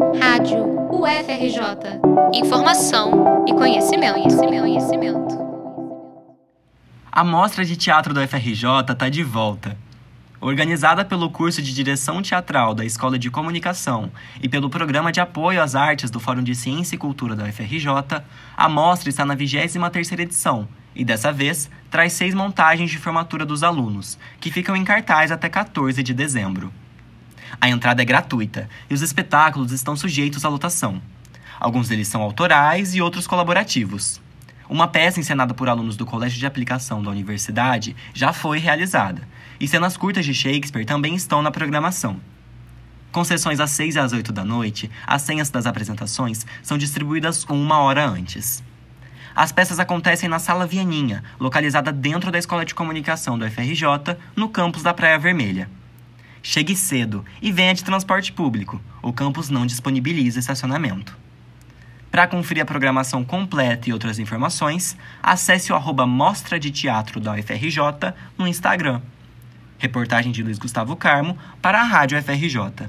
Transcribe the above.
Rádio UFRJ. Informação e conhecimento, conhecimento, conhecimento. A Mostra de Teatro da UFRJ está de volta. Organizada pelo curso de Direção Teatral da Escola de Comunicação e pelo Programa de Apoio às Artes do Fórum de Ciência e Cultura da UFRJ, a mostra está na 23ª edição e, dessa vez, traz seis montagens de formatura dos alunos, que ficam em cartaz até 14 de dezembro. A entrada é gratuita e os espetáculos estão sujeitos à lotação. Alguns deles são autorais e outros colaborativos. Uma peça encenada por alunos do Colégio de Aplicação da Universidade já foi realizada, e cenas curtas de Shakespeare também estão na programação. Com sessões às 6 e às 8 da noite, as senhas das apresentações são distribuídas uma hora antes. As peças acontecem na Sala Vianinha, localizada dentro da Escola de Comunicação do FRJ, no campus da Praia Vermelha. Chegue cedo e venha de transporte público. O campus não disponibiliza estacionamento. Para conferir a programação completa e outras informações, acesse o arroba Mostra de Teatro da UFRJ no Instagram. Reportagem de Luiz Gustavo Carmo para a Rádio FRJ.